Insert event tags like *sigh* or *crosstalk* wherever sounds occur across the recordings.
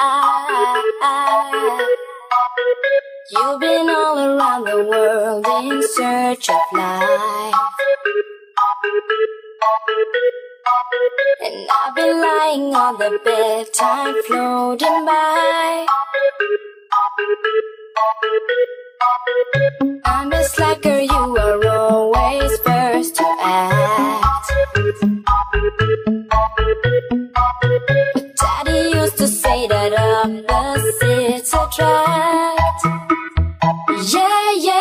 I, you've been all around the world in search of life. And I've been lying on the bed, time floating by. I'm a slacker, you are always first to act that I'm the to tract. Yeah, yeah.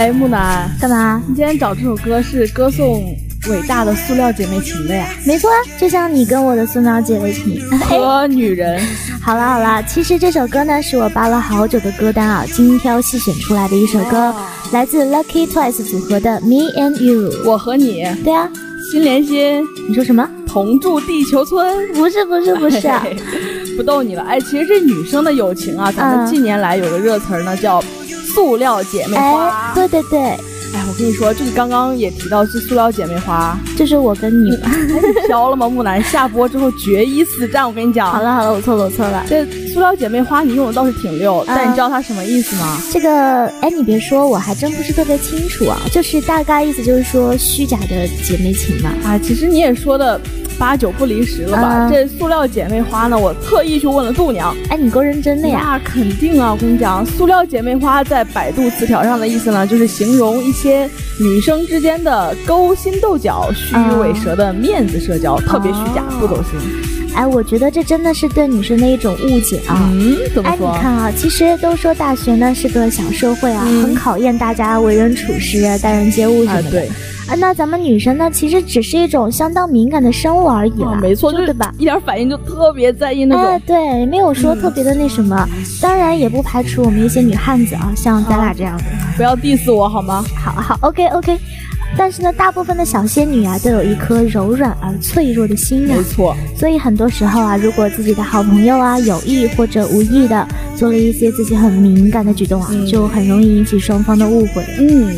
哎，木南，干嘛？你今天找这首歌是歌颂伟大的塑料姐妹情的呀？没错，就像你跟我的塑料姐妹情。*laughs* 和女人。*laughs* 好了好了，其实这首歌呢是我扒了好久的歌单啊，精挑细选出来的一首歌，来自 Lucky Twice 组合的 Me and You。我和你，对啊，心连心，你说什么？同住地球村？不是不是不是、啊，*laughs* 不逗你了。哎，其实这女生的友情啊，咱们近年来有个热词儿呢，叫塑料姐妹花。哎，对对对。哎，我跟你说，就是刚刚也提到是塑料姐妹花，这是我跟你吧。你飘了吗？木兰下播之后决一死战，我跟你讲。好了好了，我错了我错了。这塑料姐妹花你用的倒是挺溜，但你知道它什么意思吗？这个，哎，你别说，我还真不是特别清楚啊。就是大概意思就是说虚假的姐妹情嘛。啊，其实你也说的。八九不离十了吧？嗯、这塑料姐妹花呢，我特意去问了度娘。哎，你够认真的呀！那肯定啊！我跟你讲，塑料姐妹花在百度词条上的意思呢，就是形容一些女生之间的勾心斗角、虚与委蛇的面子社交，哦、特别虚假，不走心。哎，我觉得这真的是对女生的一种误解啊。嗯，怎么哎，你？看啊，其实都说大学呢是个小社会啊，嗯很考验大家为人处事、待人接物什么，的。啊对，啊，那咱们女生呢，其实只是一种相当敏感的生物而已啦，啊，没错，就对吧？一点反应就特别在意那种哎，种。对，没有说特别的那什么，当然也不排除我们一些女汉子啊，像咱俩这样的。不要 diss 我好吗？好好，OK OK。但是呢，大部分的小仙女啊，都有一颗柔软而脆弱的心啊没，错，所以很多时候啊，如果自己的好朋友啊有意或者无意的做了一些自己很敏感的举动啊，嗯就很容易引起双方的误会。嗯。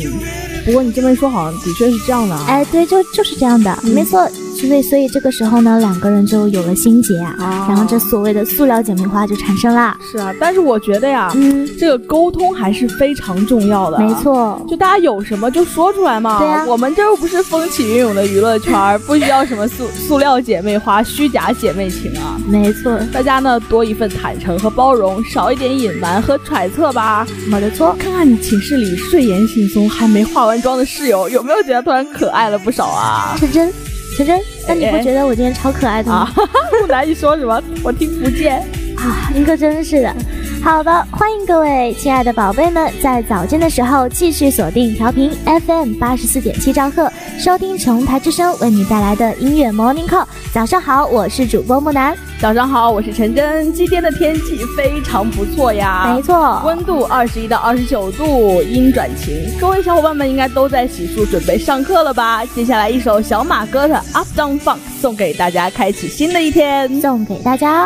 不过你这么一说，好像的确是这样的啊。哎，对，就就是这样的，嗯没错。所以，所以这个时候呢，两个人就有了心结啊，啊然后这所谓的塑料姐妹花就产生啦。是啊，但是我觉得呀，嗯，这个沟通还是非常重要的。没。错，就大家有什么就说出来嘛。对啊我们这又不是风起云涌的娱乐圈儿，不需要什么塑塑料姐妹花、虚假姐妹情啊。没错，大家呢多一份坦诚和包容，少一点隐瞒和揣测吧。没得错。看看你寝室里睡颜惺忪还没化完妆的室友，有没有觉得突然可爱了不少啊？是真，陈真，那你不哎觉得我今天超可爱的吗？啊，*laughs* 不难你说什么？我听不见。啊，你可真是的。好的，欢迎各位亲爱的宝贝们，在早间的时候继续锁定调频 FM 八十四点七兆赫，收听琼台之声为你带来的音乐 Morning Call。早上好，我是主播木南。早上好，我是陈真。今天的天气非常不错呀，没错，温度二十一到二十九度，阴转晴。各位小伙伴们应该都在洗漱准备上课了吧？接下来一首小马哥的《Up Down Funk》送给大家，开启新的一天。送给大家。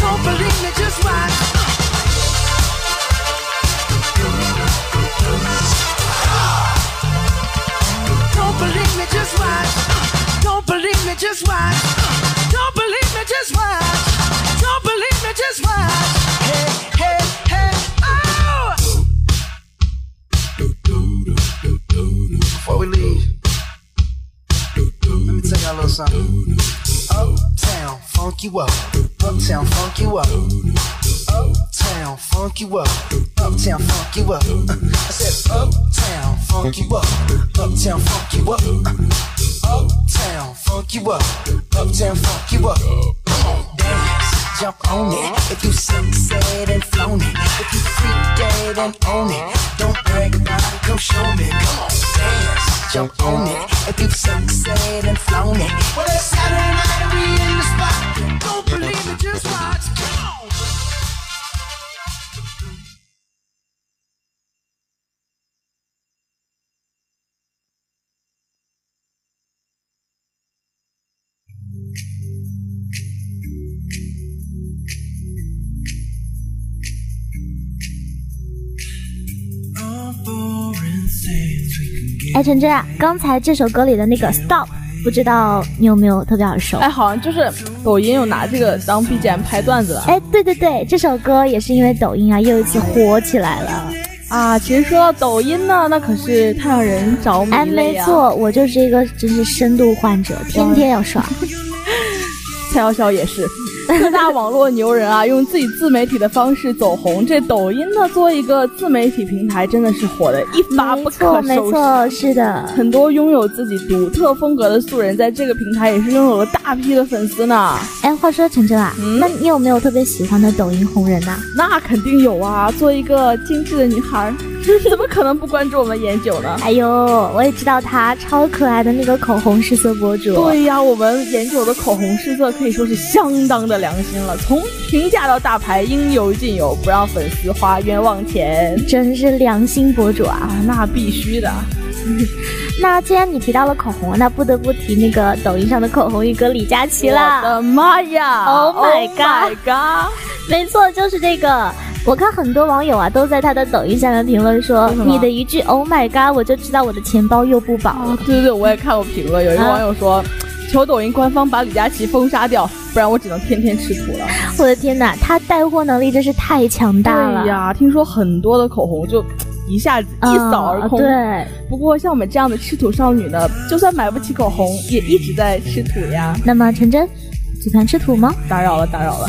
Don't believe me, just watch. Don't believe me, just watch. Don't believe me, just watch. Don't believe me, just watch. Don't believe me, just watch. Hey, hey, hey, oh! Before we leave, let me tell y'all a little something. Uptown, funk you up. You up. Uptown, funk you up. Uptown, funk you up. I said, Uptown, funk you up. Uptown, funk you up. Uptown, funk you up. Uptown, funk you up. Dance, jump on it. If you said and flown it. If you freak dead and own it. Don't brag about it, come show me. Come on, dance, jump on it. If you said and flown it. Well, it's Saturday night we in the spot. Don't believe 哎，晨晨，刚才这首歌里的那个 stop。不知道你有没有特别耳熟？哎，好像就是抖音有拿这个当 BGM 拍段子了哎，对对对，这首歌也是因为抖音啊又一次火起来了。啊。其实说到抖音呢，那可是太让人着迷哎。没错，我就是一个真是深度患者，天天要刷。*laughs* 蔡潇潇也是，各大网络牛人啊，用自己自媒体的方式走红。这抖音呢，作为一个自媒体平台，真的是火的一发不，可收拾。没错，是的。很多拥有自己独特风格的素人，在这个平台也是拥有了大批的粉丝呢。哎，话说晨晨啊，嗯那你有没有特别喜欢的抖音红人呢、那肯定有啊！做一个精致的女孩，*laughs* 怎么可能不关注我们颜九呢？哎呦，我也知道他超可爱的那个口红试色博主。对呀，我们颜九的口红试色可以说是相当的良心了，从平价到大牌，应有尽有，不让粉丝花冤枉钱真是良心博主啊！啊！那必须的。*laughs* 那既然你提到了口红，那不得不提那个抖音上的口红一哥李佳琦我。的妈呀 Oh my my god！没错，就是这个。我看很多网友啊都在他的抖音下面评论说你的一句 “Oh my god”，我就知道我的钱包又不保了。啊，对对对，我也看过评论，有一个啊网友说。*laughs* 求抖音官方把李佳琦封杀掉，不然我只能天天吃土了。我的天哪，他带货能力真是太强大了。对呀，听说很多的口红就 *tsk* 一下子一扫而空。啊对，不过像我们这样的吃土少女呢，就算买不起口红，也一直在吃土呀。那么陈真，组团吃土吗？打扰了，打扰了。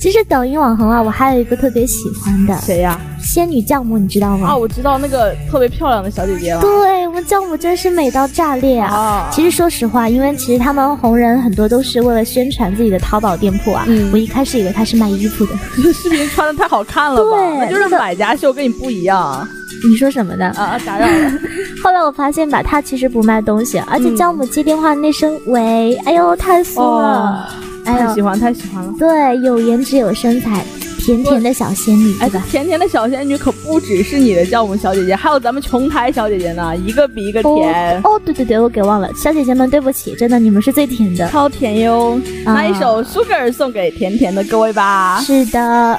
其实抖音网红啊，我还有一个特别喜欢的谁呀？仙女教母，你知道吗？啊，我知道那个特别漂亮的小姐姐了。对我们教母真是美到炸裂啊！啊，其实说实话，因为其实他们红人很多都是为了宣传自己的淘宝店铺啊。嗯我一开始以为她是卖衣服的。这视频穿的太好看了吧？对那就是那个买家秀，跟你不一样你说什么呢？啊！打扰了。*laughs* 后来我发现吧，她其实不卖东西，而且嗯教母接电话那声“喂”，哎呦，太酥了！哎太喜欢，太喜欢了。对，有颜值有身材，甜甜的小仙女，哎对吧？，甜甜的小仙女可不只是你的教母小姐姐，还有咱们琼台小姐姐呢，一个比一个甜，哦，对对对，我给忘了，小姐姐们，对不起，真的你们是最甜的。超甜哟。啊那一首 Sugar 送给甜甜的各位吧。是的，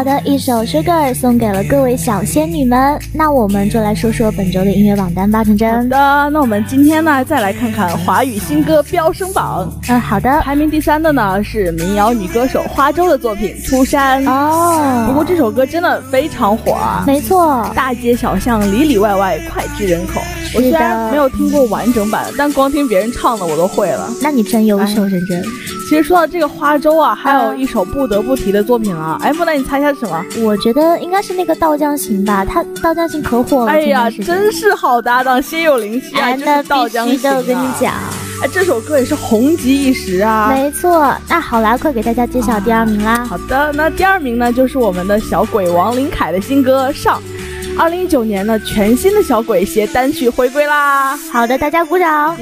好的，一首《Sugar》送给了各位小仙女们。那我们就来说说本周的音乐榜单吧，陈好真。的，那我们今天呢，再来看看华语新歌飙升榜。嗯，好的。排名第三的呢是民谣女歌手花粥的作品《出山》。哦，不过这首歌真的非常火啊，没错，大街小巷里里外外脍炙人口。我虽然没有听过完整版，但光听别人唱的我都会了。那你真优秀，陈真。其实说到这个花粥啊，还有一首不得不提的作品啊。哎，不，那你猜一下是什么？我觉得应该是那个稻酱行吧，他稻酱行可火了。哎呀，真是好搭档，心有灵犀啊！哎，就那是稻江必须的，我跟你。讲。哎，这首歌也是红极一时啊。没错，那好啦，快给大家揭晓第二名啦！好的，那第二名呢，就是我们的小鬼王林凯的新歌《上》。二零一九年呢，全新的小鬼携单曲回归啦！好的，大家鼓掌。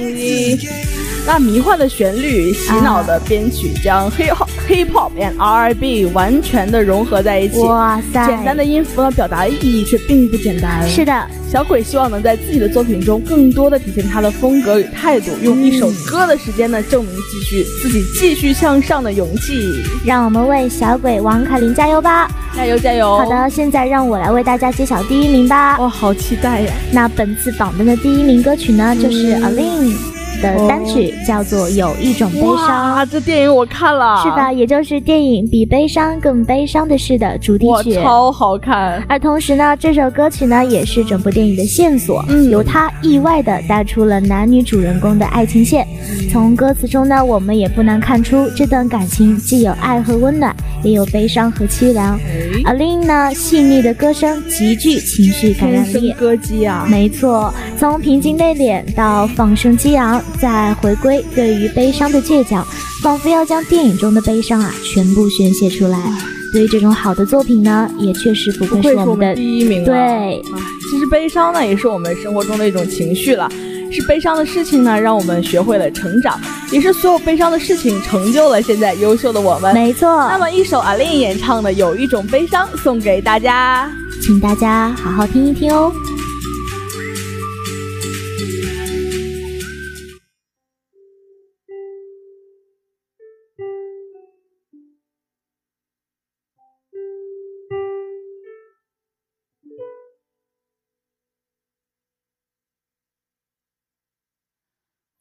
那迷幻的旋律、洗脑的编曲，将 hip hop、hip hop and R&B 完全的融合在一起。哇塞，简单的音符呢，表达意义却并不简单。是的，小鬼希望能在自己的作品中更多的体现他的风格与态度，用一首歌的时间呢，证明继续自己继续向上的勇气。让我们为小鬼王凯琳加油吧！加油加油！好，的，现在让我来为大家揭晓第一名吧。哇，好期待呀！那本次榜单的第一名歌曲呢，就是嗯 Aline 的单曲，叫做《有一种悲伤》。哇，这电影我看了，是吧？？也就是电影《比悲伤更悲伤的事》的主题，曲。超好看！而同时呢，这首歌曲呢也是整部电影的线索，嗯由它意外的带出了男女主人公的爱情线。从歌词中呢，我们也不难看出这段感情既有爱和温暖，也有悲伤和凄凉。哎，阿令呢，细腻的歌声极具情绪感染力生。歌姬啊！没错，从平静内敛到放声激昂，再回归对于悲伤的倔强，仿佛要将电影中的悲伤啊全部宣泄出来。对于这种好的作品呢，也确实不不愧是我们第一名啊。对哎其实悲伤呢，也是我们生活中的一种情绪了。是悲伤的事情呢，让我们学会了成长，也是所有悲伤的事情成就了现在优秀的我们。没错。那么，一首阿令演唱的《有一种悲伤》送给大家。请大家好好听一听哦。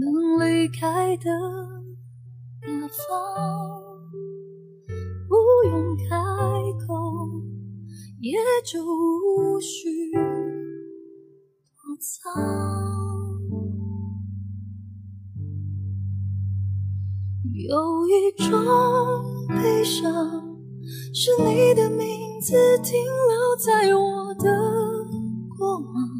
能离开的大方，不用开口，也就无需躲藏。有一种悲伤，是你的名字停留在我的过往。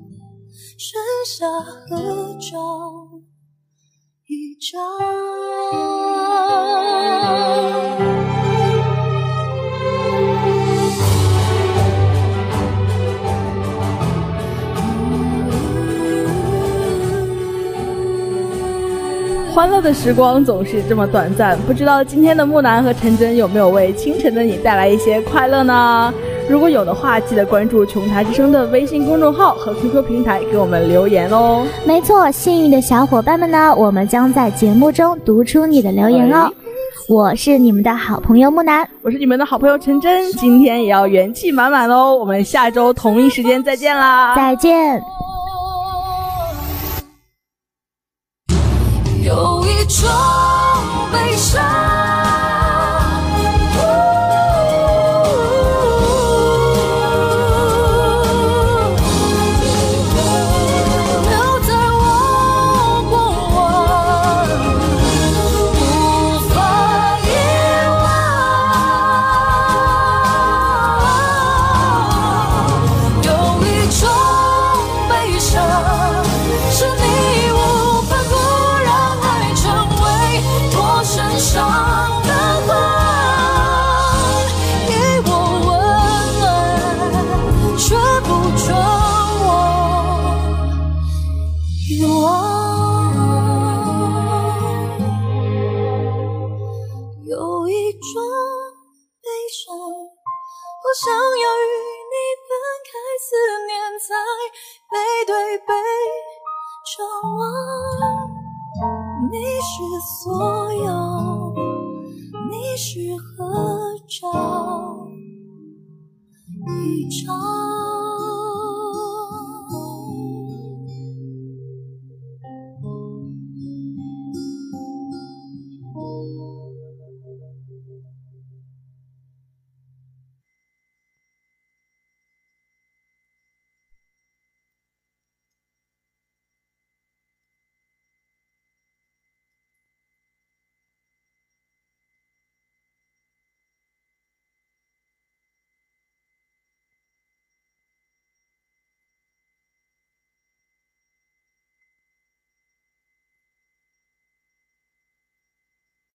剩下合照一张。欢乐的时光总是这么短暂，不知道今天的木南和陈真有没有为清晨的你带来一些快乐呢？如果有的话，记得关注琼台之声的微信公众号和 QQ 平台给我们留言哦。没错，幸运的小伙伴们呢，我们将在节目中读出你的留言哦。我是你们的好朋友木南，我是你们的好朋友陈真，今天也要元气满满喽！我们下周同一时间再见啦！再见。宇宙